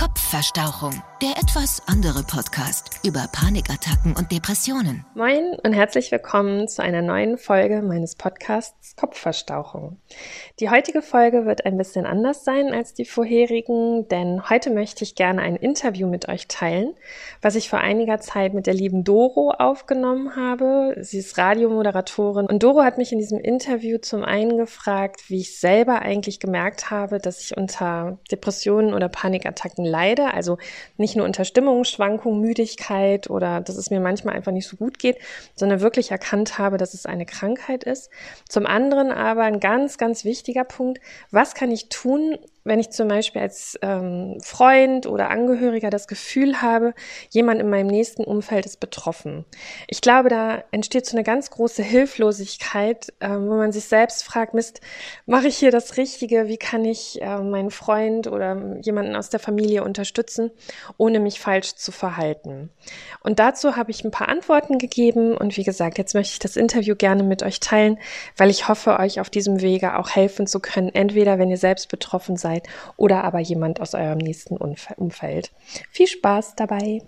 Kopfverstauchung, der etwas andere Podcast über Panikattacken und Depressionen. Moin und herzlich willkommen zu einer neuen Folge meines Podcasts Kopfverstauchung. Die heutige Folge wird ein bisschen anders sein als die vorherigen, denn heute möchte ich gerne ein Interview mit euch teilen, was ich vor einiger Zeit mit der lieben Doro aufgenommen habe. Sie ist Radiomoderatorin und Doro hat mich in diesem Interview zum einen gefragt, wie ich selber eigentlich gemerkt habe, dass ich unter Depressionen oder Panikattacken leide. Also nicht nur unter Stimmungsschwankungen, Müdigkeit oder dass es mir manchmal einfach nicht so gut geht, sondern wirklich erkannt habe, dass es eine Krankheit ist. Zum anderen aber ein ganz, ganz wichtiger Punkt, was kann ich tun, wenn ich zum Beispiel als ähm, Freund oder Angehöriger das Gefühl habe, jemand in meinem nächsten Umfeld ist betroffen. Ich glaube, da entsteht so eine ganz große Hilflosigkeit, ähm, wo man sich selbst fragt, Mist, mache ich hier das Richtige? Wie kann ich äh, meinen Freund oder jemanden aus der Familie unterstützen, ohne mich falsch zu verhalten? Und dazu habe ich ein paar Antworten gegeben und wie gesagt, jetzt möchte ich das Interview gerne mit euch teilen, weil ich hoffe, euch auf diesem Wege auch helfen zu können, entweder wenn ihr selbst betroffen seid, seid oder aber jemand aus eurem nächsten Umfeld. Viel Spaß dabei!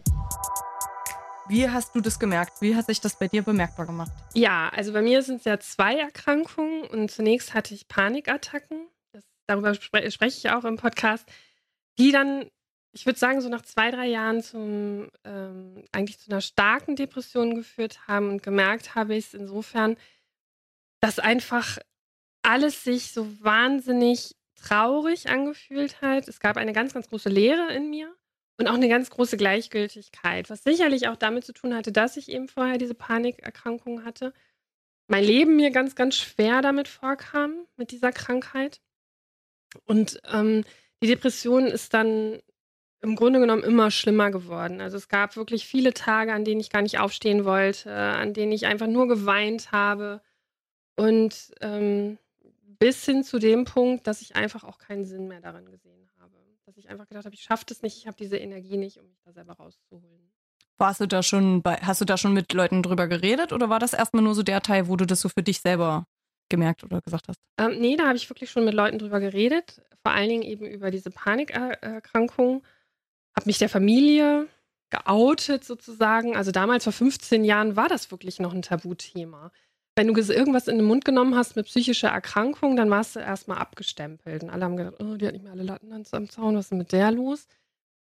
Wie hast du das gemerkt? Wie hat sich das bei dir bemerkbar gemacht? Ja, also bei mir sind es ja zwei Erkrankungen und zunächst hatte ich Panikattacken. Das, darüber spre spreche ich auch im Podcast, die dann, ich würde sagen, so nach zwei, drei Jahren zum ähm, eigentlich zu einer starken Depression geführt haben und gemerkt habe ich es insofern, dass einfach alles sich so wahnsinnig traurig angefühlt hat. Es gab eine ganz, ganz große Leere in mir und auch eine ganz große Gleichgültigkeit, was sicherlich auch damit zu tun hatte, dass ich eben vorher diese Panikerkrankung hatte. Mein Leben mir ganz, ganz schwer damit vorkam, mit dieser Krankheit. Und ähm, die Depression ist dann im Grunde genommen immer schlimmer geworden. Also es gab wirklich viele Tage, an denen ich gar nicht aufstehen wollte, an denen ich einfach nur geweint habe. Und ähm, bis hin zu dem Punkt, dass ich einfach auch keinen Sinn mehr daran gesehen habe. Dass ich einfach gedacht habe, ich schaffe das nicht, ich habe diese Energie nicht, um mich da selber rauszuholen. Warst du da schon bei, hast du da schon mit Leuten drüber geredet oder war das erstmal nur so der Teil, wo du das so für dich selber gemerkt oder gesagt hast? Ähm, nee, da habe ich wirklich schon mit Leuten drüber geredet. Vor allen Dingen eben über diese Panikerkrankung. Habe mich der Familie geoutet sozusagen. Also damals vor 15 Jahren war das wirklich noch ein Tabuthema wenn du irgendwas in den Mund genommen hast mit psychischer Erkrankung, dann warst du erstmal abgestempelt. Und alle haben gedacht, oh, die hat nicht mehr alle Latten am Zaun, was ist denn mit der los?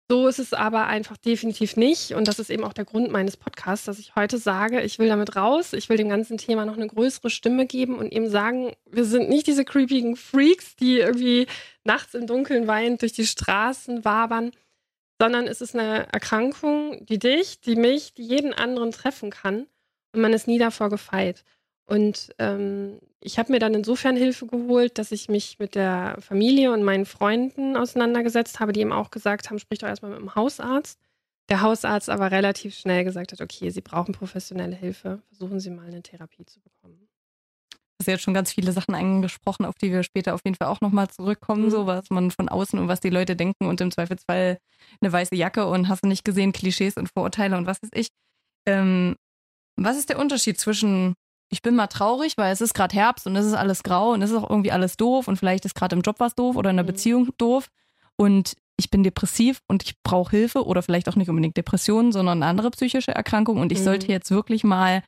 So ist es aber einfach definitiv nicht. Und das ist eben auch der Grund meines Podcasts, dass ich heute sage, ich will damit raus, ich will dem ganzen Thema noch eine größere Stimme geben und eben sagen, wir sind nicht diese creepigen Freaks, die irgendwie nachts im Dunkeln weinend durch die Straßen wabern, sondern es ist eine Erkrankung, die dich, die mich, die jeden anderen treffen kann. Und man ist nie davor gefeit. Und ähm, ich habe mir dann insofern Hilfe geholt, dass ich mich mit der Familie und meinen Freunden auseinandergesetzt habe, die eben auch gesagt haben, sprich doch erstmal mit dem Hausarzt. Der Hausarzt aber relativ schnell gesagt hat, okay, Sie brauchen professionelle Hilfe, versuchen Sie mal eine Therapie zu bekommen. Du hast jetzt schon ganz viele Sachen angesprochen, auf die wir später auf jeden Fall auch nochmal zurückkommen, mhm. so was man von außen und was die Leute denken und im Zweifelsfall eine weiße Jacke und hast du nicht gesehen, Klischees und Vorurteile und was weiß ich. Ähm, was ist der Unterschied zwischen ich bin mal traurig, weil es ist gerade Herbst und es ist alles grau und es ist auch irgendwie alles doof und vielleicht ist gerade im Job was doof oder in der mhm. Beziehung doof und ich bin depressiv und ich brauche Hilfe oder vielleicht auch nicht unbedingt Depressionen, sondern eine andere psychische Erkrankung und ich mhm. sollte jetzt wirklich mal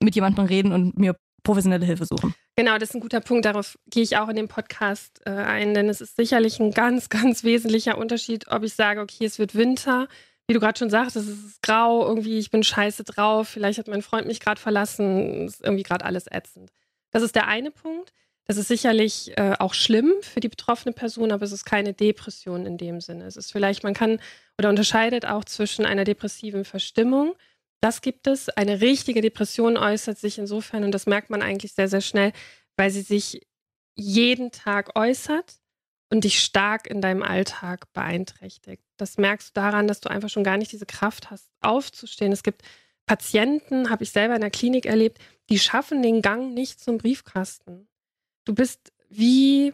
mit jemandem reden und mir professionelle Hilfe suchen. Genau, das ist ein guter Punkt. Darauf gehe ich auch in dem Podcast äh, ein, denn es ist sicherlich ein ganz, ganz wesentlicher Unterschied, ob ich sage, okay, es wird Winter wie du gerade schon sagst, es ist grau, irgendwie, ich bin scheiße drauf, vielleicht hat mein Freund mich gerade verlassen, ist irgendwie gerade alles ätzend. Das ist der eine Punkt. Das ist sicherlich äh, auch schlimm für die betroffene Person, aber es ist keine Depression in dem Sinne. Es ist vielleicht, man kann oder unterscheidet auch zwischen einer depressiven Verstimmung. Das gibt es. Eine richtige Depression äußert sich insofern, und das merkt man eigentlich sehr, sehr schnell, weil sie sich jeden Tag äußert und dich stark in deinem Alltag beeinträchtigt. Das merkst du daran, dass du einfach schon gar nicht diese Kraft hast, aufzustehen. Es gibt Patienten, habe ich selber in der Klinik erlebt, die schaffen den Gang nicht zum Briefkasten. Du bist wie,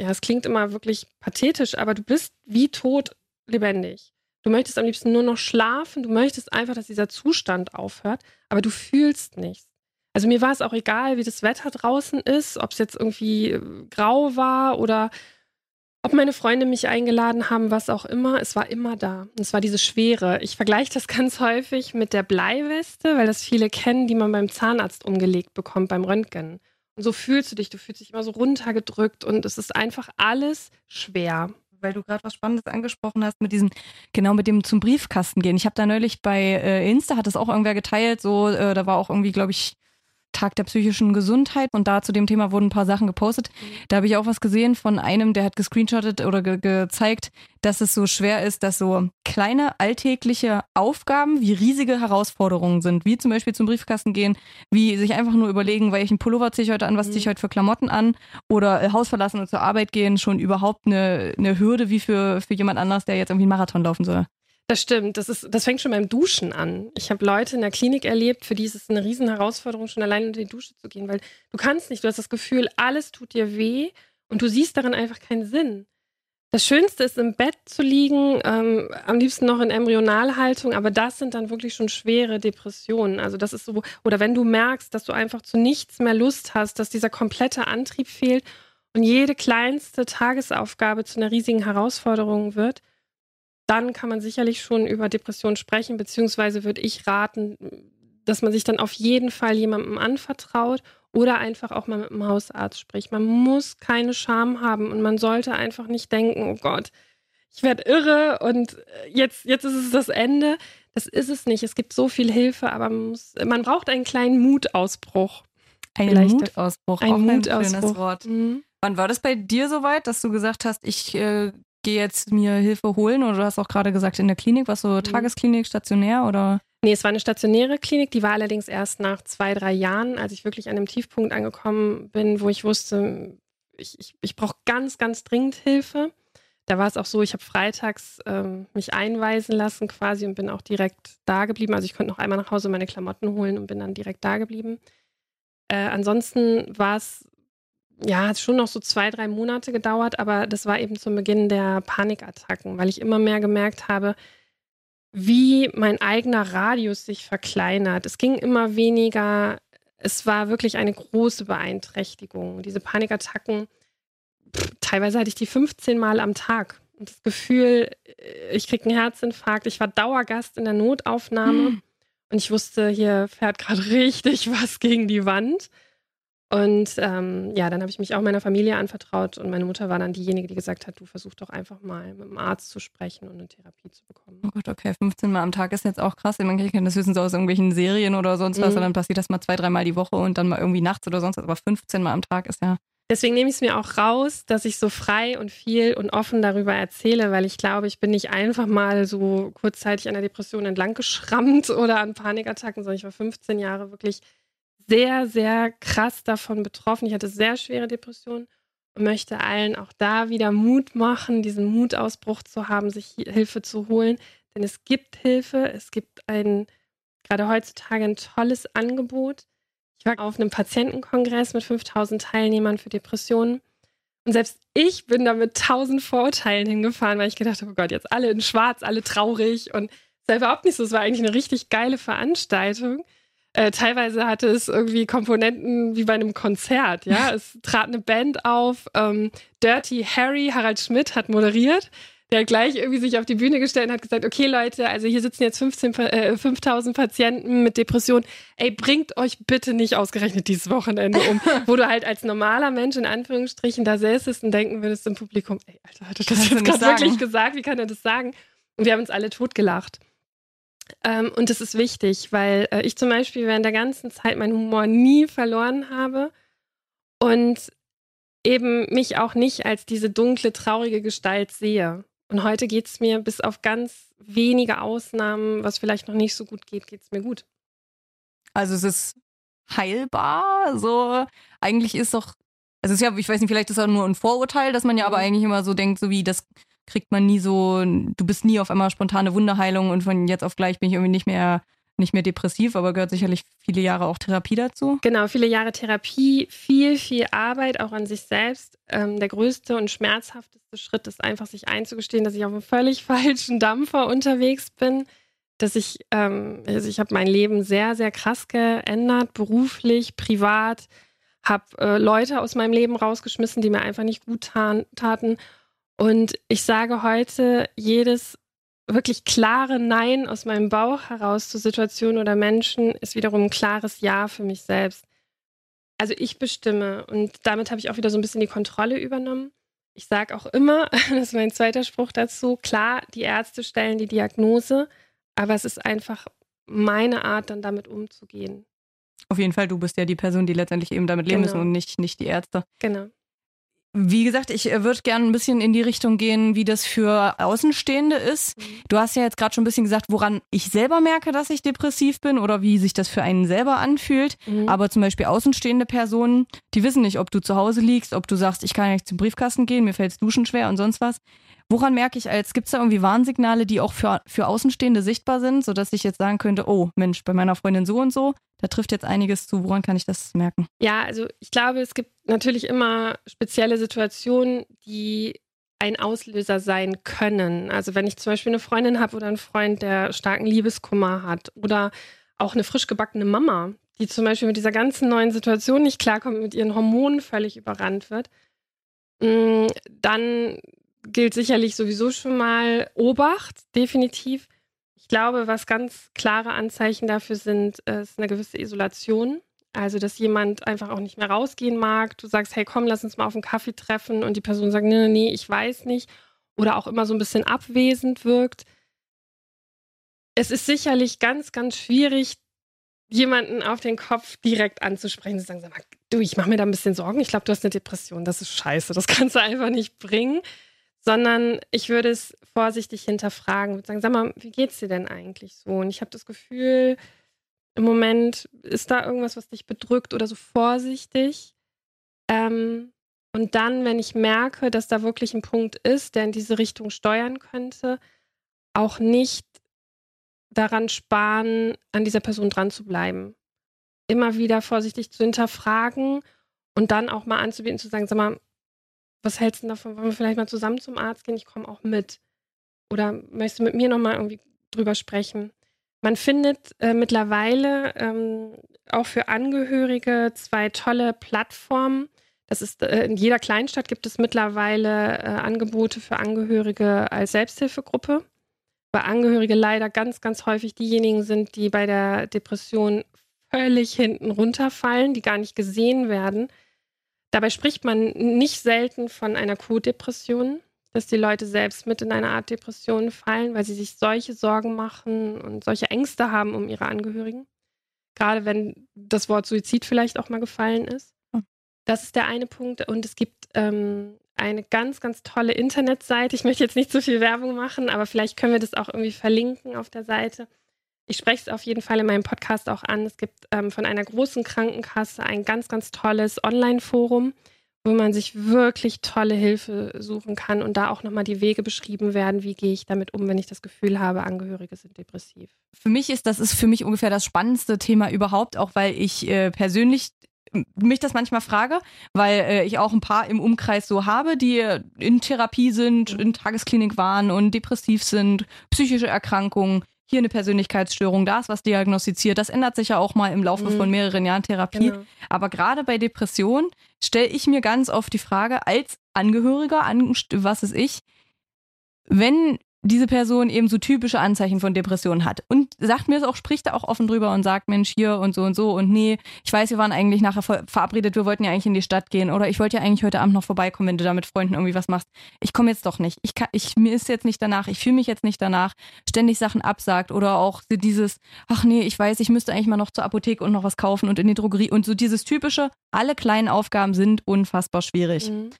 ja, es klingt immer wirklich pathetisch, aber du bist wie tot lebendig. Du möchtest am liebsten nur noch schlafen, du möchtest einfach, dass dieser Zustand aufhört, aber du fühlst nichts. Also mir war es auch egal, wie das Wetter draußen ist, ob es jetzt irgendwie äh, grau war oder ob meine Freunde mich eingeladen haben, was auch immer, es war immer da. Es war diese Schwere. Ich vergleiche das ganz häufig mit der Bleiweste, weil das viele kennen, die man beim Zahnarzt umgelegt bekommt, beim Röntgen. Und so fühlst du dich, du fühlst dich immer so runtergedrückt und es ist einfach alles schwer weil du gerade was Spannendes angesprochen hast mit diesem, genau mit dem zum Briefkasten gehen. Ich habe da neulich bei äh, Insta, hat das auch irgendwer geteilt, so, äh, da war auch irgendwie, glaube ich, Tag der psychischen Gesundheit und da zu dem Thema wurden ein paar Sachen gepostet. Da habe ich auch was gesehen von einem, der hat gescreenshottet oder ge gezeigt, dass es so schwer ist, dass so kleine alltägliche Aufgaben wie riesige Herausforderungen sind, wie zum Beispiel zum Briefkasten gehen, wie sich einfach nur überlegen, welchen Pullover ziehe ich heute an, was ziehe ich mhm. heute für Klamotten an oder äh, Haus verlassen und zur Arbeit gehen, schon überhaupt eine, eine Hürde wie für, für jemand anders, der jetzt irgendwie einen Marathon laufen soll. Das stimmt. Das, ist, das fängt schon beim Duschen an. Ich habe Leute in der Klinik erlebt, für die ist es eine Herausforderung, schon allein unter die Dusche zu gehen, weil du kannst nicht, du hast das Gefühl, alles tut dir weh und du siehst darin einfach keinen Sinn. Das Schönste ist, im Bett zu liegen, ähm, am liebsten noch in Embryonalhaltung, aber das sind dann wirklich schon schwere Depressionen. Also das ist so, oder wenn du merkst, dass du einfach zu nichts mehr Lust hast, dass dieser komplette Antrieb fehlt und jede kleinste Tagesaufgabe zu einer riesigen Herausforderung wird, dann kann man sicherlich schon über Depressionen sprechen, beziehungsweise würde ich raten, dass man sich dann auf jeden Fall jemandem anvertraut oder einfach auch mal mit dem Hausarzt spricht. Man muss keine Scham haben und man sollte einfach nicht denken, oh Gott, ich werde irre und jetzt, jetzt ist es das Ende. Das ist es nicht. Es gibt so viel Hilfe, aber man, muss, man braucht einen kleinen Mutausbruch. Ein Mutausbruch, ein auch Mutausbruch. ein schönes Wort. Mhm. Wann war das bei dir soweit, dass du gesagt hast, ich äh, gehe jetzt mir Hilfe holen oder du hast auch gerade gesagt in der Klinik, was so mhm. Tagesklinik, stationär oder? Nee, es war eine stationäre Klinik, die war allerdings erst nach zwei, drei Jahren, als ich wirklich an dem Tiefpunkt angekommen bin, wo ich wusste, ich, ich, ich brauche ganz, ganz dringend Hilfe. Da war es auch so, ich habe freitags ähm, mich einweisen lassen quasi und bin auch direkt da geblieben. Also ich konnte noch einmal nach Hause meine Klamotten holen und bin dann direkt da geblieben. Äh, ansonsten war es ja, hat schon noch so zwei, drei Monate gedauert, aber das war eben zum Beginn der Panikattacken, weil ich immer mehr gemerkt habe, wie mein eigener Radius sich verkleinert. Es ging immer weniger. Es war wirklich eine große Beeinträchtigung. Diese Panikattacken, pff, teilweise hatte ich die 15 Mal am Tag. Und das Gefühl, äh, ich kriege einen Herzinfarkt. Ich war Dauergast in der Notaufnahme. Mhm. Und ich wusste, hier fährt gerade richtig was gegen die Wand. Und ähm, ja, dann habe ich mich auch meiner Familie anvertraut und meine Mutter war dann diejenige, die gesagt hat, du versuch doch einfach mal mit dem Arzt zu sprechen und eine Therapie zu bekommen. Oh Gott, okay, 15 Mal am Tag ist jetzt auch krass. Man kennt das höchstens aus irgendwelchen Serien oder sonst was mhm. und dann passiert das mal zwei, dreimal die Woche und dann mal irgendwie nachts oder sonst was. Aber 15 Mal am Tag ist ja Deswegen nehme ich es mir auch raus, dass ich so frei und viel und offen darüber erzähle, weil ich glaube, ich bin nicht einfach mal so kurzzeitig an der Depression entlang geschrammt oder an Panikattacken, sondern ich war 15 Jahre wirklich sehr, sehr krass davon betroffen. Ich hatte sehr schwere Depressionen und möchte allen auch da wieder Mut machen, diesen Mutausbruch zu haben, sich Hilfe zu holen. Denn es gibt Hilfe, es gibt ein, gerade heutzutage ein tolles Angebot. Ich war auf einem Patientenkongress mit 5000 Teilnehmern für Depressionen. Und selbst ich bin da mit tausend Vorurteilen hingefahren, weil ich gedacht habe, oh Gott, jetzt alle in schwarz, alle traurig. Und es war überhaupt nicht so. Es war eigentlich eine richtig geile Veranstaltung. Äh, teilweise hatte es irgendwie Komponenten wie bei einem Konzert. Ja, es trat eine Band auf. Ähm, Dirty Harry, Harald Schmidt hat moderiert. Der gleich irgendwie sich auf die Bühne gestellt und hat gesagt, okay Leute, also hier sitzen jetzt 15, äh, 5000 Patienten mit Depression. Ey, bringt euch bitte nicht ausgerechnet dieses Wochenende um, wo du halt als normaler Mensch in Anführungsstrichen da säßest und denken würdest im Publikum, ey, Alter, hat er das jetzt gerade wirklich gesagt? Wie kann er das sagen? Und wir haben uns alle totgelacht. Ähm, und das ist wichtig, weil äh, ich zum Beispiel während der ganzen Zeit meinen Humor nie verloren habe und eben mich auch nicht als diese dunkle, traurige Gestalt sehe. Und heute geht es mir bis auf ganz wenige Ausnahmen, was vielleicht noch nicht so gut geht, geht es mir gut. Also es ist heilbar. So eigentlich ist doch, also es ist ja, ich weiß nicht, vielleicht ist das auch nur ein Vorurteil, dass man ja aber mhm. eigentlich immer so denkt, so wie das kriegt man nie so, du bist nie auf einmal spontane Wunderheilung und von jetzt auf gleich bin ich irgendwie nicht mehr nicht mehr depressiv, aber gehört sicherlich viele Jahre auch Therapie dazu. Genau, viele Jahre Therapie, viel, viel Arbeit auch an sich selbst. Ähm, der größte und schmerzhafteste Schritt ist einfach, sich einzugestehen, dass ich auf einem völlig falschen Dampfer unterwegs bin. Dass ich, ähm, also ich habe mein Leben sehr, sehr krass geändert, beruflich, privat, habe äh, Leute aus meinem Leben rausgeschmissen, die mir einfach nicht gut taten Und ich sage heute, jedes wirklich klare Nein aus meinem Bauch heraus zu Situationen oder Menschen ist wiederum ein klares Ja für mich selbst. Also ich bestimme und damit habe ich auch wieder so ein bisschen die Kontrolle übernommen. Ich sage auch immer, das ist mein zweiter Spruch dazu, klar, die Ärzte stellen die Diagnose, aber es ist einfach meine Art, dann damit umzugehen. Auf jeden Fall, du bist ja die Person, die letztendlich eben damit leben genau. müssen und nicht, nicht die Ärzte. Genau. Wie gesagt, ich äh, würde gerne ein bisschen in die Richtung gehen, wie das für Außenstehende ist. Mhm. Du hast ja jetzt gerade schon ein bisschen gesagt, woran ich selber merke, dass ich depressiv bin oder wie sich das für einen selber anfühlt. Mhm. Aber zum Beispiel außenstehende Personen, die wissen nicht, ob du zu Hause liegst, ob du sagst, ich kann nicht zum Briefkasten gehen, mir fällt's Duschen schwer und sonst was. Woran merke ich als, gibt es da irgendwie Warnsignale, die auch für, für Außenstehende sichtbar sind, sodass ich jetzt sagen könnte, oh Mensch, bei meiner Freundin so und so, da trifft jetzt einiges zu. Woran kann ich das merken? Ja, also ich glaube, es gibt natürlich immer spezielle Situationen, die ein Auslöser sein können. Also wenn ich zum Beispiel eine Freundin habe oder einen Freund, der starken Liebeskummer hat oder auch eine frisch gebackene Mama, die zum Beispiel mit dieser ganzen neuen Situation nicht klarkommt, mit ihren Hormonen völlig überrannt wird, mm, dann gilt sicherlich sowieso schon mal Obacht, definitiv. Ich glaube, was ganz klare Anzeichen dafür sind, ist eine gewisse Isolation. Also, dass jemand einfach auch nicht mehr rausgehen mag. Du sagst, hey, komm, lass uns mal auf einen Kaffee treffen und die Person sagt, nee, nee, ich weiß nicht. Oder auch immer so ein bisschen abwesend wirkt. Es ist sicherlich ganz, ganz schwierig, jemanden auf den Kopf direkt anzusprechen. Sie sagen, sag mal, du, ich mache mir da ein bisschen Sorgen. Ich glaube, du hast eine Depression. Das ist scheiße. Das kannst du einfach nicht bringen sondern ich würde es vorsichtig hinterfragen und sagen, sag mal, wie geht's dir denn eigentlich so? Und ich habe das Gefühl, im Moment ist da irgendwas, was dich bedrückt oder so vorsichtig. Ähm, und dann, wenn ich merke, dass da wirklich ein Punkt ist, der in diese Richtung steuern könnte, auch nicht daran sparen, an dieser Person dran zu bleiben. Immer wieder vorsichtig zu hinterfragen und dann auch mal anzubieten, zu sagen, sag mal, was hältst du davon? Wollen wir vielleicht mal zusammen zum Arzt gehen? Ich komme auch mit. Oder möchtest du mit mir nochmal irgendwie drüber sprechen? Man findet äh, mittlerweile ähm, auch für Angehörige zwei tolle Plattformen. Das ist äh, in jeder Kleinstadt gibt es mittlerweile äh, Angebote für Angehörige als Selbsthilfegruppe, weil Angehörige leider ganz, ganz häufig diejenigen sind, die bei der Depression völlig hinten runterfallen, die gar nicht gesehen werden Dabei spricht man nicht selten von einer Co-Depression, dass die Leute selbst mit in eine Art Depression fallen, weil sie sich solche Sorgen machen und solche Ängste haben um ihre Angehörigen. Gerade wenn das Wort Suizid vielleicht auch mal gefallen ist. Hm. Das ist der eine Punkt. Und es gibt ähm, eine ganz, ganz tolle Internetseite. Ich möchte jetzt nicht zu viel Werbung machen, aber vielleicht können wir das auch irgendwie verlinken auf der Seite. Ich spreche es auf jeden Fall in meinem Podcast auch an. Es gibt ähm, von einer großen Krankenkasse ein ganz, ganz tolles Online-Forum, wo man sich wirklich tolle Hilfe suchen kann und da auch nochmal die Wege beschrieben werden, wie gehe ich damit um, wenn ich das Gefühl habe, Angehörige sind depressiv. Für mich ist das ist für mich ungefähr das spannendste Thema überhaupt, auch weil ich äh, persönlich mich das manchmal frage, weil äh, ich auch ein paar im Umkreis so habe, die in Therapie sind, mhm. in Tagesklinik waren und depressiv sind, psychische Erkrankungen hier eine Persönlichkeitsstörung, da ist was diagnostiziert. Das ändert sich ja auch mal im Laufe mhm. von mehreren Jahren Therapie. Genau. Aber gerade bei Depressionen stelle ich mir ganz oft die Frage, als Angehöriger, an, was ist ich, wenn diese Person eben so typische Anzeichen von Depressionen hat. Und sagt mir es auch, spricht da auch offen drüber und sagt, Mensch, hier und so und so und nee, ich weiß, wir waren eigentlich nachher verabredet, wir wollten ja eigentlich in die Stadt gehen oder ich wollte ja eigentlich heute Abend noch vorbeikommen, wenn du da mit Freunden irgendwie was machst. Ich komme jetzt doch nicht. Ich kann, ich, mir ist jetzt nicht danach, ich fühle mich jetzt nicht danach, ständig Sachen absagt oder auch dieses, ach nee, ich weiß, ich müsste eigentlich mal noch zur Apotheke und noch was kaufen und in die Drogerie und so dieses typische, alle kleinen Aufgaben sind unfassbar schwierig. Mhm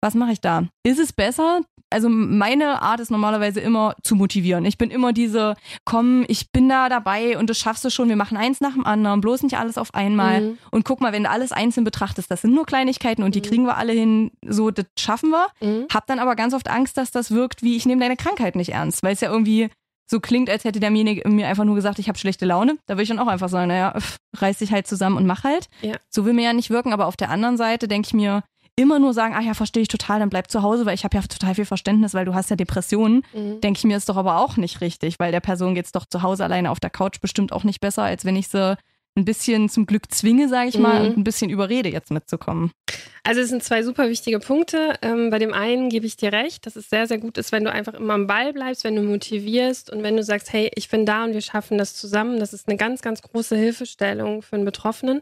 was mache ich da? Ist es besser? Also meine Art ist normalerweise immer zu motivieren. Ich bin immer diese, komm, ich bin da dabei und das schaffst du schon. Wir machen eins nach dem anderen, bloß nicht alles auf einmal. Mhm. Und guck mal, wenn du alles einzeln betrachtest, das sind nur Kleinigkeiten und die mhm. kriegen wir alle hin. So, das schaffen wir. Mhm. Hab dann aber ganz oft Angst, dass das wirkt wie, ich nehme deine Krankheit nicht ernst, weil es ja irgendwie so klingt, als hätte derjenige mir einfach nur gesagt, ich habe schlechte Laune. Da würde ich dann auch einfach sagen, naja, reiß dich halt zusammen und mach halt. Ja. So will mir ja nicht wirken, aber auf der anderen Seite denke ich mir, immer nur sagen, ach ja, verstehe ich total, dann bleib zu Hause, weil ich habe ja total viel Verständnis, weil du hast ja Depressionen, mhm. denke ich mir, ist doch aber auch nicht richtig, weil der Person geht es doch zu Hause alleine auf der Couch bestimmt auch nicht besser, als wenn ich sie ein bisschen zum Glück zwinge, sage ich mal, mhm. und ein bisschen überrede, jetzt mitzukommen. Also es sind zwei super wichtige Punkte. Ähm, bei dem einen gebe ich dir recht, dass es sehr, sehr gut ist, wenn du einfach immer am Ball bleibst, wenn du motivierst und wenn du sagst, hey, ich bin da und wir schaffen das zusammen. Das ist eine ganz, ganz große Hilfestellung für einen Betroffenen.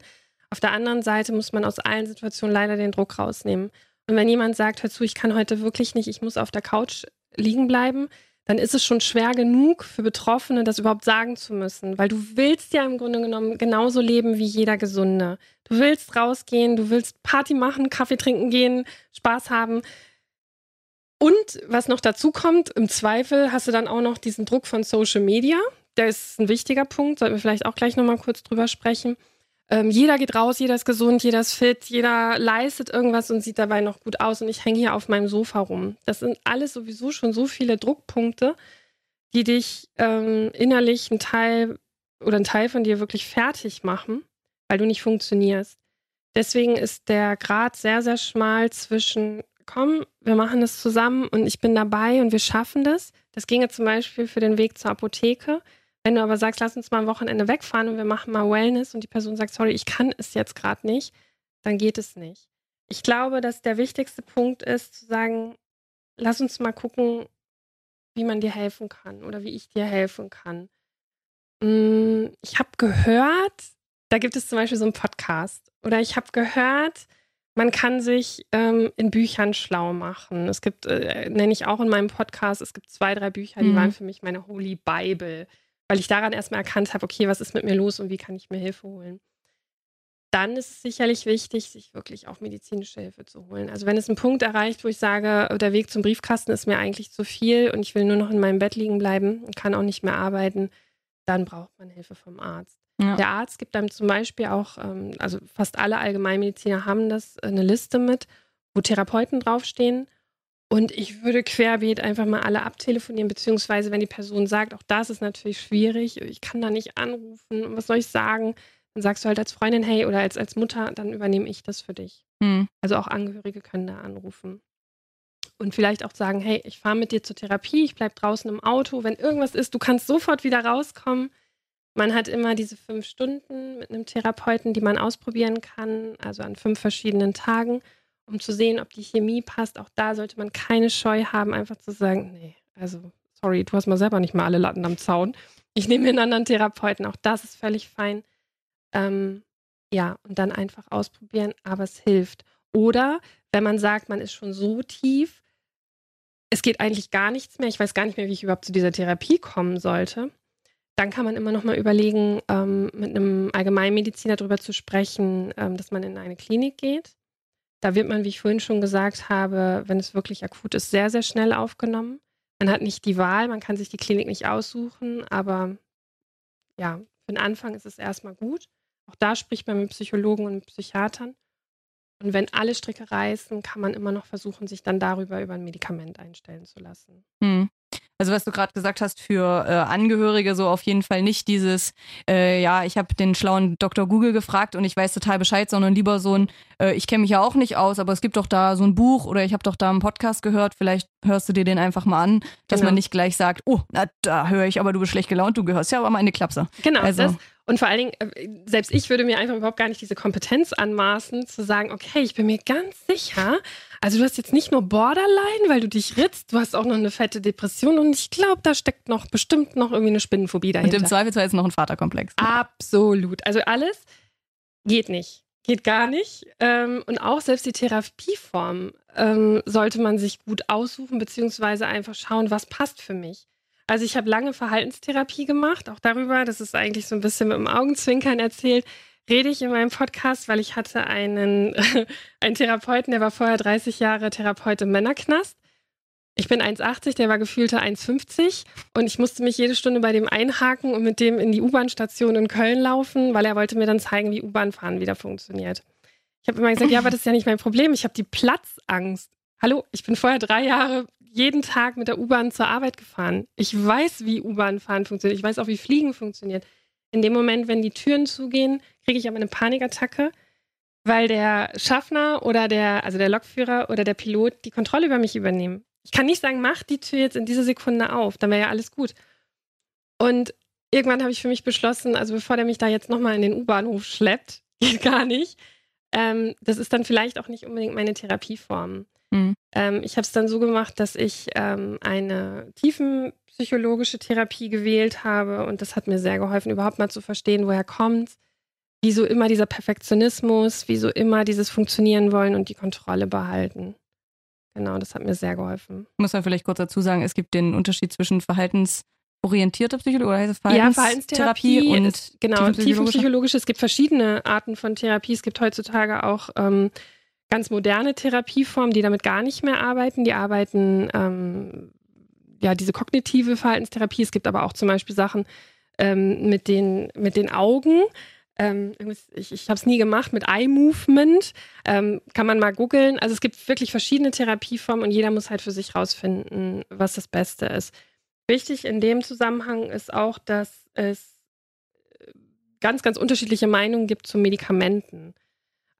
Auf der anderen Seite muss man aus allen Situationen leider den Druck rausnehmen. Und wenn jemand sagt, hör zu, ich kann heute wirklich nicht, ich muss auf der Couch liegen bleiben, dann ist es schon schwer genug für Betroffene, das überhaupt sagen zu müssen. Weil du willst ja im Grunde genommen genauso leben wie jeder Gesunde. Du willst rausgehen, du willst Party machen, Kaffee trinken gehen, Spaß haben. Und was noch dazu kommt, im Zweifel hast du dann auch noch diesen Druck von Social Media. Der ist ein wichtiger Punkt, sollten wir vielleicht auch gleich nochmal kurz drüber sprechen. Ähm, jeder geht raus, jeder ist gesund, jeder ist fit, jeder leistet irgendwas und sieht dabei noch gut aus und ich hänge hier auf meinem Sofa rum. Das sind alles sowieso schon so viele Druckpunkte, die dich ähm, innerlich ein Teil oder ein Teil von dir wirklich fertig machen, weil du nicht funktionierst. Deswegen ist der Grad sehr, sehr schmal zwischen, komm, wir machen das zusammen und ich bin dabei und wir schaffen das. Das ginge zum Beispiel für den Weg zur Apotheke. Wenn du aber sagst, lass uns mal ein Wochenende wegfahren und wir machen mal Wellness und die Person sagt, sorry, ich kann es jetzt gerade nicht, dann geht es nicht. Ich glaube, dass der wichtigste Punkt ist, zu sagen, lass uns mal gucken, wie man dir helfen kann oder wie ich dir helfen kann. Mm, ich habe gehört, da gibt es zum Beispiel so einen Podcast oder ich habe gehört, man kann sich ähm, in Büchern schlau machen. Es gibt, äh, nenne ich auch in meinem Podcast, es gibt zwei, drei Bücher, die mhm. waren für mich meine Holy Bible weil ich daran erstmal erkannt habe, okay, was ist mit mir los und wie kann ich mir Hilfe holen. Dann ist es sicherlich wichtig, sich wirklich auch medizinische Hilfe zu holen. Also wenn es einen Punkt erreicht, wo ich sage, der Weg zum Briefkasten ist mir eigentlich zu viel und ich will nur noch in meinem Bett liegen bleiben und kann auch nicht mehr arbeiten, dann braucht man Hilfe vom Arzt. Ja. Der Arzt gibt einem zum Beispiel auch, ähm, also fast alle Allgemeinmediziner haben das, eine Liste mit, wo Therapeuten draufstehen und ich würde querbeet einfach mal alle abtelefonieren, beziehungsweise wenn die Person sagt, auch das ist natürlich schwierig, ich kann da nicht anrufen, was soll ich sagen? Dann sagst du halt als Freundin, hey, oder als, als Mutter, dann übernehme ich das für dich. Hm. Also auch Angehörige können da anrufen. Und vielleicht auch sagen, hey, ich fahre mit dir zur Therapie, ich bleibe draußen im Auto, wenn irgendwas ist, du kannst sofort wieder rauskommen. Man hat immer diese fünf Stunden mit einem Therapeuten, die man ausprobieren kann, also an fünf verschiedenen Tagen um zu sehen, ob die Chemie passt. Auch da sollte man keine Scheu haben, einfach zu sagen, nee, also sorry, du hast mal selber nicht mal alle Latten am Zaun. Ich nehme einen anderen Therapeuten. Auch das ist völlig fein. Ähm, ja, und dann einfach ausprobieren, aber es hilft. Oder wenn man sagt, man ist schon so tief, es geht eigentlich gar nichts mehr, ich weiß gar nicht mehr, wie ich überhaupt zu dieser Therapie kommen sollte, dann kann man immer noch mal überlegen, ähm, mit einem Allgemeinmediziner darüber zu sprechen, ähm, dass man in eine Klinik geht da wird man, wie ich vorhin schon gesagt habe, wenn es wirklich akut ist, sehr, sehr schnell aufgenommen. Man hat nicht die Wahl, man kann sich die Klinik nicht aussuchen, aber ja, für den Anfang ist es erstmal gut. Auch da spricht man mit Psychologen und Psychiatern. Und wenn alle Stricke reißen, kann man immer noch versuchen, sich dann darüber über ein Medikament einstellen zu lassen. Hm. Also was du gerade gesagt hast, für äh, Angehörige so auf jeden Fall nicht dieses, äh, ja, ich habe den schlauen Dr. Google gefragt und ich weiß total Bescheid, sondern lieber so ein, äh, ich kenne mich ja auch nicht aus, aber es gibt doch da so ein Buch oder ich habe doch da einen Podcast gehört, vielleicht hörst du dir den einfach mal an, dass genau. man nicht gleich sagt, oh, na, da höre ich aber, du bist schlecht gelaunt, du gehörst ja aber mal in die Klapse. Genau, also, das, und vor allen Dingen, äh, selbst ich würde mir einfach überhaupt gar nicht diese Kompetenz anmaßen, zu sagen, okay, ich bin mir ganz sicher, also du hast jetzt nicht nur Borderline, weil du dich ritzt, du hast auch noch eine fette Depression und ich glaube, da steckt noch bestimmt noch irgendwie eine Spinnenphobie dahinter. Und im Zweifelsfall ist noch ein Vaterkomplex. Absolut. Also alles geht nicht. Geht gar nicht. Ähm, und auch selbst die Therapieform ähm, sollte man sich gut aussuchen, beziehungsweise einfach schauen, was passt für mich. Also ich habe lange Verhaltenstherapie gemacht, auch darüber, das ist eigentlich so ein bisschen mit dem Augenzwinkern erzählt, rede ich in meinem Podcast, weil ich hatte einen, einen Therapeuten, der war vorher 30 Jahre Therapeut im Männerknast. Ich bin 1,80, der war gefühlte 1,50 und ich musste mich jede Stunde bei dem einhaken und mit dem in die U-Bahn-Station in Köln laufen, weil er wollte mir dann zeigen, wie U-Bahn-Fahren wieder funktioniert. Ich habe immer gesagt, ja, aber das ist ja nicht mein Problem. Ich habe die Platzangst. Hallo, ich bin vorher drei Jahre jeden Tag mit der U-Bahn zur Arbeit gefahren. Ich weiß, wie U-Bahn fahren funktioniert. Ich weiß auch, wie Fliegen funktioniert. In dem Moment, wenn die Türen zugehen, kriege ich aber eine Panikattacke, weil der Schaffner oder der, also der Lokführer oder der Pilot die Kontrolle über mich übernehmen. Ich kann nicht sagen, mach die Tür jetzt in dieser Sekunde auf, dann wäre ja alles gut. Und irgendwann habe ich für mich beschlossen, also bevor der mich da jetzt nochmal in den U-Bahnhof schleppt, geht gar nicht. Ähm, das ist dann vielleicht auch nicht unbedingt meine Therapieform. Mhm. Ähm, ich habe es dann so gemacht, dass ich ähm, eine tiefenpsychologische Therapie gewählt habe und das hat mir sehr geholfen, überhaupt mal zu verstehen, woher kommt, wieso immer dieser Perfektionismus, wieso immer dieses Funktionieren wollen und die Kontrolle behalten. Genau, das hat mir sehr geholfen. Muss man vielleicht kurz dazu sagen, es gibt den Unterschied zwischen verhaltensorientierter Psychologie oder heißt es Verhaltenstherapie, ja, Verhaltenstherapie und ist, genau, tiefenpsychologische. Es gibt verschiedene Arten von Therapie. Es gibt heutzutage auch ähm, ganz moderne Therapieformen, die damit gar nicht mehr arbeiten. Die arbeiten ähm, ja diese kognitive Verhaltenstherapie. Es gibt aber auch zum Beispiel Sachen ähm, mit, den, mit den Augen ähm, ich, ich habe es nie gemacht mit Eye Movement. Ähm, kann man mal googeln. Also es gibt wirklich verschiedene Therapieformen und jeder muss halt für sich rausfinden, was das Beste ist. Wichtig in dem Zusammenhang ist auch, dass es äh, ganz, ganz unterschiedliche Meinungen gibt zu Medikamenten.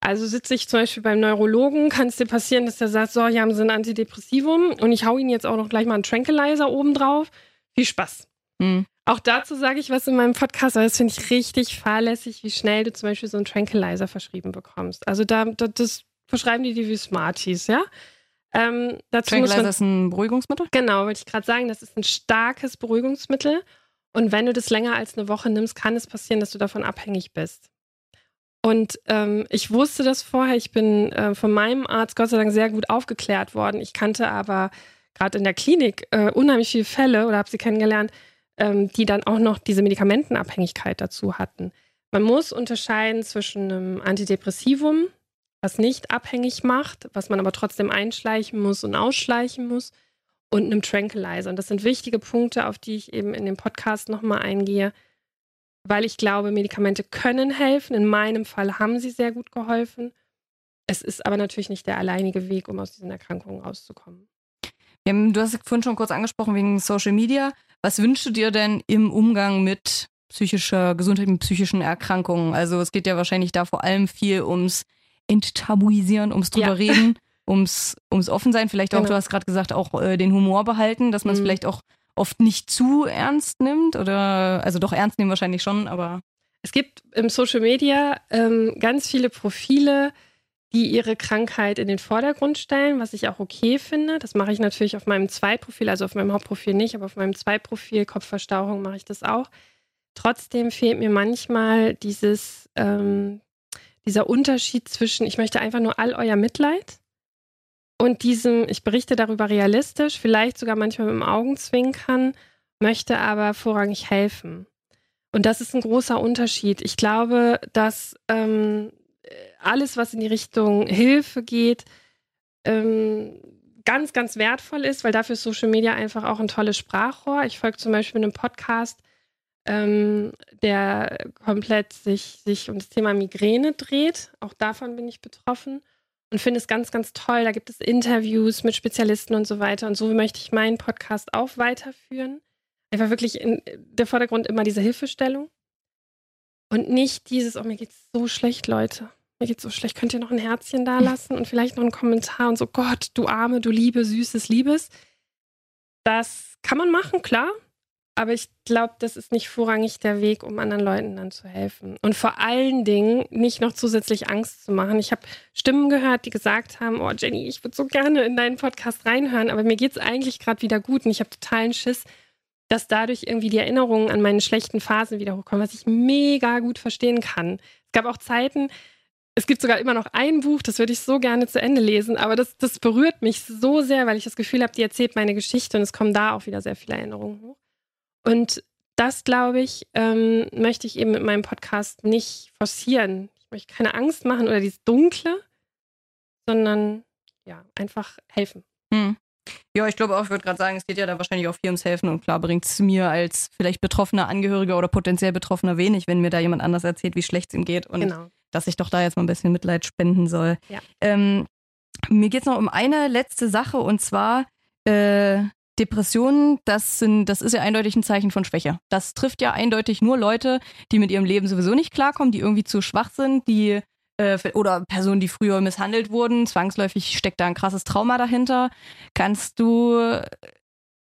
Also sitze ich zum Beispiel beim Neurologen, kann es dir passieren, dass der sagt, so, hier haben sie ein Antidepressivum und ich hau ihnen jetzt auch noch gleich mal einen Tranquilizer oben drauf. Viel Spaß. Mhm. Auch dazu sage ich was in meinem Podcast, weil das finde ich richtig fahrlässig, wie schnell du zum Beispiel so einen Tranquilizer verschrieben bekommst. Also da, da das verschreiben die dir wie Smarties, ja? Ähm, Tranquilizer man, ist ein Beruhigungsmittel? Genau, wollte ich gerade sagen, das ist ein starkes Beruhigungsmittel. Und wenn du das länger als eine Woche nimmst, kann es passieren, dass du davon abhängig bist. Und ähm, ich wusste das vorher. Ich bin äh, von meinem Arzt Gott sei Dank sehr gut aufgeklärt worden. Ich kannte aber gerade in der Klinik äh, unheimlich viele Fälle oder habe sie kennengelernt, ähm, die dann auch noch diese Medikamentenabhängigkeit dazu hatten. Man muss unterscheiden zwischen einem Antidepressivum, was nicht abhängig macht, was man aber trotzdem einschleichen muss und ausschleichen muss, und einem Tranquilizer. Und das sind wichtige Punkte, auf die ich eben in dem Podcast nochmal eingehe, weil ich glaube, Medikamente können helfen. In meinem Fall haben sie sehr gut geholfen. Es ist aber natürlich nicht der alleinige Weg, um aus diesen Erkrankungen rauszukommen. Du hast vorhin schon kurz angesprochen wegen Social Media. Was wünschst du dir denn im Umgang mit psychischer Gesundheit, mit psychischen Erkrankungen? Also es geht ja wahrscheinlich da vor allem viel ums Enttabuisieren, ums drüber ja. reden, ums, ums Offensein. Vielleicht auch, genau. du hast gerade gesagt, auch äh, den Humor behalten, dass man es mhm. vielleicht auch oft nicht zu ernst nimmt oder also doch ernst nehmen wahrscheinlich schon, aber. Es gibt im Social Media ähm, ganz viele Profile, die ihre Krankheit in den Vordergrund stellen, was ich auch okay finde. Das mache ich natürlich auf meinem Zweitprofil, also auf meinem Hauptprofil nicht, aber auf meinem Zweitprofil Kopfverstauchung mache ich das auch. Trotzdem fehlt mir manchmal dieses, ähm, dieser Unterschied zwischen, ich möchte einfach nur all euer Mitleid und diesem, ich berichte darüber realistisch, vielleicht sogar manchmal mit dem Augenzwinkern, möchte aber vorrangig helfen. Und das ist ein großer Unterschied. Ich glaube, dass ähm, alles, was in die Richtung Hilfe geht, ähm, ganz, ganz wertvoll ist, weil dafür ist Social Media einfach auch ein tolles Sprachrohr. Ich folge zum Beispiel einem Podcast, ähm, der komplett sich, sich um das Thema Migräne dreht. Auch davon bin ich betroffen und finde es ganz, ganz toll. Da gibt es Interviews mit Spezialisten und so weiter. Und so möchte ich meinen Podcast auch weiterführen. Einfach wirklich in der Vordergrund immer diese Hilfestellung. Und nicht dieses, oh, mir geht's so schlecht, Leute mir geht's so schlecht, könnt ihr noch ein Herzchen da lassen und vielleicht noch einen Kommentar und so, Gott, du arme, du liebe, süßes Liebes. Das kann man machen, klar. Aber ich glaube, das ist nicht vorrangig der Weg, um anderen Leuten dann zu helfen. Und vor allen Dingen nicht noch zusätzlich Angst zu machen. Ich habe Stimmen gehört, die gesagt haben, oh Jenny, ich würde so gerne in deinen Podcast reinhören, aber mir geht's eigentlich gerade wieder gut und ich habe totalen Schiss, dass dadurch irgendwie die Erinnerungen an meine schlechten Phasen wieder hochkommen, was ich mega gut verstehen kann. Es gab auch Zeiten, es gibt sogar immer noch ein Buch, das würde ich so gerne zu Ende lesen, aber das, das berührt mich so sehr, weil ich das Gefühl habe, die erzählt meine Geschichte und es kommen da auch wieder sehr viele Erinnerungen hoch. Und das, glaube ich, ähm, möchte ich eben mit meinem Podcast nicht forcieren. Ich möchte keine Angst machen oder dieses Dunkle, sondern ja, einfach helfen. Hm. Ja, ich glaube auch, ich würde gerade sagen, es geht ja da wahrscheinlich auch viel ums Helfen und klar bringt es mir als vielleicht betroffener Angehöriger oder potenziell Betroffener wenig, wenn mir da jemand anders erzählt, wie schlecht es ihm geht und genau. dass ich doch da jetzt mal ein bisschen Mitleid spenden soll. Ja. Ähm, mir geht es noch um eine letzte Sache und zwar äh, Depressionen, das sind, das ist ja eindeutig ein Zeichen von Schwäche. Das trifft ja eindeutig nur Leute, die mit ihrem Leben sowieso nicht klarkommen, die irgendwie zu schwach sind, die äh, oder Personen, die früher misshandelt wurden. Zwangsläufig steckt da ein krasses Trauma dahinter. Kannst du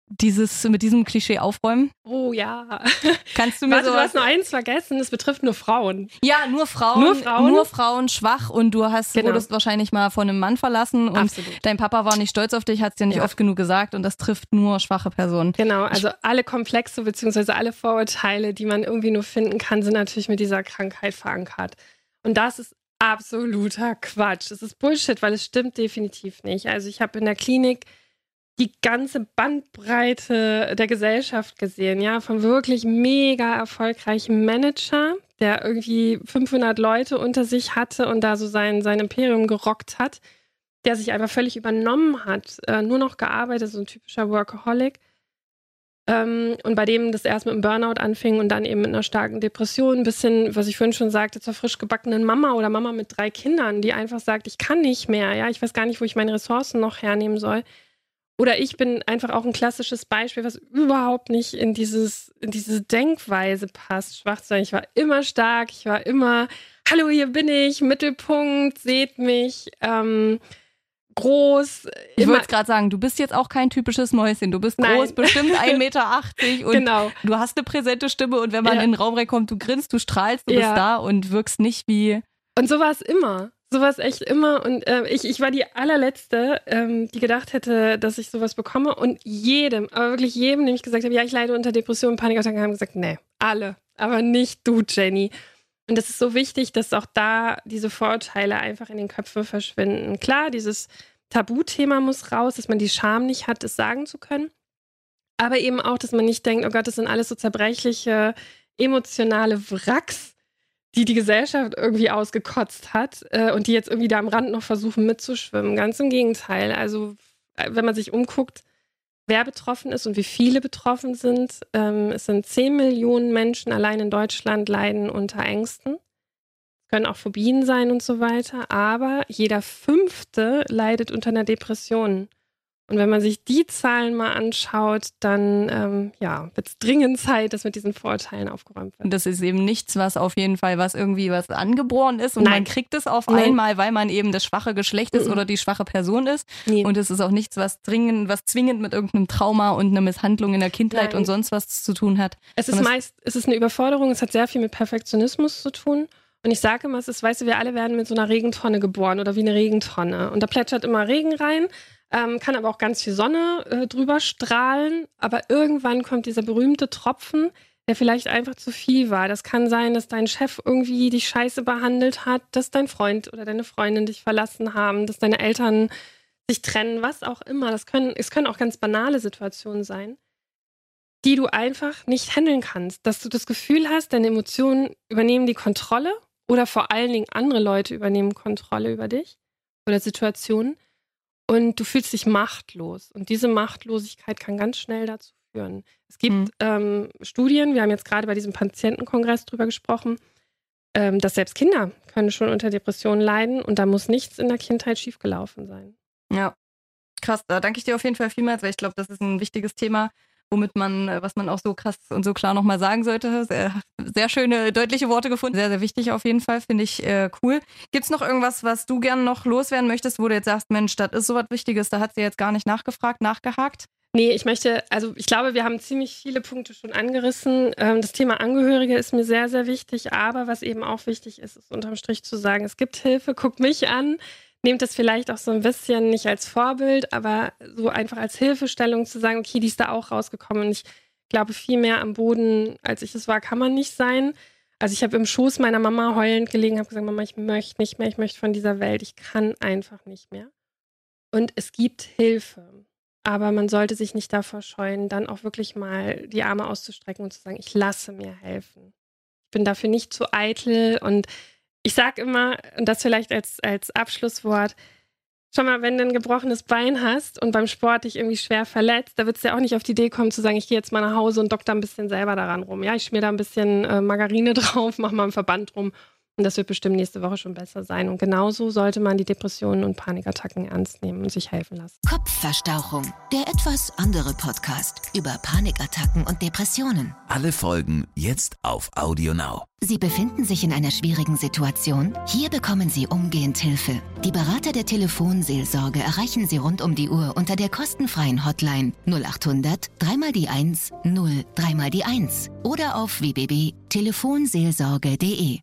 dieses, mit diesem Klischee aufräumen? Oh ja. Kannst du mir Warte, du hast nur eins vergessen, es betrifft nur Frauen. Ja, nur Frauen, Nur Frauen? nur Frauen schwach und du hast Genau. wurdest wahrscheinlich mal von einem Mann verlassen und Absolut. dein Papa war nicht stolz auf dich, hat es dir nicht Ja. oft genug gesagt und das trifft nur schwache Personen. Genau, also alle Komplexe beziehungsweise alle Vorurteile, die man irgendwie nur finden kann, sind natürlich mit dieser Krankheit verankert. Und das ist absoluter Quatsch. Es ist Bullshit, weil es stimmt definitiv nicht. Also ich habe in der Klinik die ganze Bandbreite der Gesellschaft gesehen, ja, von wirklich mega erfolgreichen Manager, der irgendwie 500 Leute unter sich hatte und da so sein, sein Imperium gerockt hat, der sich einfach völlig übernommen hat, äh, nur noch gearbeitet, so ein typischer Workaholic. Ähm, und bei dem das erst mit einem Burnout anfing und dann eben mit einer starken Depression, bis hin, was ich vorhin schon sagte, zur frisch gebackenen Mama oder Mama mit drei Kindern, die einfach sagt, ich kann nicht mehr, ja, ich weiß gar nicht, wo ich meine Ressourcen noch hernehmen soll. Oder ich bin einfach auch ein klassisches Beispiel, was überhaupt nicht in dieses, in diese Denkweise passt, schwach zu sein. Ich war immer stark, ich war immer, hallo, hier bin ich, Mittelpunkt, seht mich, ähm, groß, Ich wollte gerade sagen, du bist jetzt auch kein typisches Mäuschen. Du bist Nein. groß, bestimmt 1,80 Meter und genau. du hast eine präsente Stimme und wenn man Ja. in den Raum reinkommt, du grinst, du strahlst, du Ja. bist da und wirkst nicht wie. Und so war es immer. So war es echt immer. Und äh, ich, ich war die allerletzte, ähm, die gedacht hätte, dass ich sowas bekomme. Und jedem, aber wirklich jedem, dem ich gesagt habe, ja, ich leide unter Depressionen, Panikattacken, haben gesagt, nee, alle. Aber nicht du, Jenny. Und das ist so wichtig, dass auch da diese Vorurteile einfach in den Köpfen verschwinden. Klar, dieses Tabuthema muss raus, dass man die Scham nicht hat, es sagen zu können. Aber eben auch, dass man nicht denkt, oh Gott, das sind alles so zerbrechliche, emotionale Wracks, die die Gesellschaft irgendwie ausgekotzt hat äh, und die jetzt irgendwie da am Rand noch versuchen mitzuschwimmen. Ganz im Gegenteil. Also, äh, wenn man sich umguckt, wer betroffen ist und wie viele betroffen sind, ähm, es sind 10 Millionen Menschen allein in Deutschland leiden unter Ängsten. Können auch Phobien sein und so weiter. Aber jeder Fünfte leidet unter einer Depression. Und wenn man sich die Zahlen mal anschaut, dann ähm, ja, wird es dringend Zeit, dass mit diesen Vorurteilen aufgeräumt wird. Und das ist eben nichts, was auf jeden Fall, was irgendwie was angeboren ist und Nein. man kriegt es auf Nein. einmal, weil man eben das schwache Geschlecht ist Mhm. oder die schwache Person ist. Und es ist auch nichts, was dringend, was zwingend mit irgendeinem Trauma und einer Misshandlung in der Kindheit Nein. und sonst was zu tun hat. Es ist meist, es ist eine Überforderung, es hat sehr viel mit Perfektionismus zu tun. Und ich sage immer, es ist, weißt du, wir alle werden mit so einer Regentonne geboren oder wie eine Regentonne. Und da plätschert immer Regen rein, ähm, kann aber auch ganz viel Sonne äh, drüber strahlen. Aber irgendwann kommt dieser berühmte Tropfen, der vielleicht einfach zu viel war. Das kann sein, dass dein Chef irgendwie dich scheiße behandelt hat, dass dein Freund oder deine Freundin dich verlassen haben, dass deine Eltern sich trennen, was auch immer. Das können, es können auch ganz banale Situationen sein die du einfach nicht handeln kannst. Dass du das Gefühl hast, deine Emotionen übernehmen die Kontrolle oder vor allen Dingen andere Leute übernehmen Kontrolle über dich oder Situationen und du fühlst dich machtlos. Und diese Machtlosigkeit kann ganz schnell dazu führen. Es gibt Mhm. ähm, Studien, wir haben jetzt gerade bei diesem Patientenkongress drüber gesprochen, ähm, dass selbst Kinder können schon unter Depressionen leiden und da muss nichts in der Kindheit schiefgelaufen sein. Ja. Krass, da danke ich dir auf jeden Fall vielmals, weil ich glaube, das ist ein wichtiges Thema, womit man, äh, was man auch so krass und so klar nochmal sagen sollte. Sehr, sehr schöne, deutliche Worte gefunden. Sehr, sehr wichtig auf jeden Fall, finde ich äh, cool. Gibt's noch irgendwas, was du gerne noch loswerden möchtest, wo du jetzt sagst, Mensch, das ist sowas Wichtiges, da hat sie jetzt gar nicht nachgefragt, nachgehakt? Nee, ich möchte, also ich glaube, wir haben ziemlich viele Punkte schon angerissen. Ähm, das Thema Angehörige ist mir sehr, sehr wichtig, aber was eben auch wichtig ist, ist unterm Strich zu sagen, es gibt Hilfe, guckt mich an, nehmt das vielleicht auch so ein bisschen nicht als Vorbild, aber so einfach als Hilfestellung zu sagen, okay, die ist da auch rausgekommen und ich glaube, viel mehr am Boden, als ich es war, kann man nicht sein. Also ich habe im Schoß meiner Mama heulend gelegen, habe gesagt, Mama, ich möchte nicht mehr, ich möchte von dieser Welt, ich kann einfach nicht mehr. Und es gibt Hilfe. Aber man sollte sich nicht davor scheuen, dann auch wirklich mal die Arme auszustrecken und zu sagen, ich lasse mir helfen. Ich bin dafür nicht zu eitel und ich sage immer, und das vielleicht als, als Abschlusswort, schau mal, wenn du ein gebrochenes Bein hast und beim Sport dich irgendwie schwer verletzt, da würdest du ja auch nicht auf die Idee kommen zu sagen, ich gehe jetzt mal nach Hause und dokter ein bisschen selber daran rum. Ja, ich schmier da ein bisschen äh, Margarine drauf, mach mal einen Verband drum Und das wird bestimmt nächste Woche schon besser sein. Und genauso sollte man die Depressionen und Panikattacken ernst nehmen und sich helfen lassen. Kopfverstauchung, der etwas andere Podcast über Panikattacken und Depressionen. Alle Folgen jetzt auf Audio Now. Sie befinden sich in einer schwierigen Situation? Hier bekommen Sie umgehend Hilfe. Die Berater der Telefonseelsorge erreichen Sie rund um die Uhr unter der kostenfreien Hotline 0800 3 die 1 0 3 die 1 oder auf www.telefonseelsorge.de.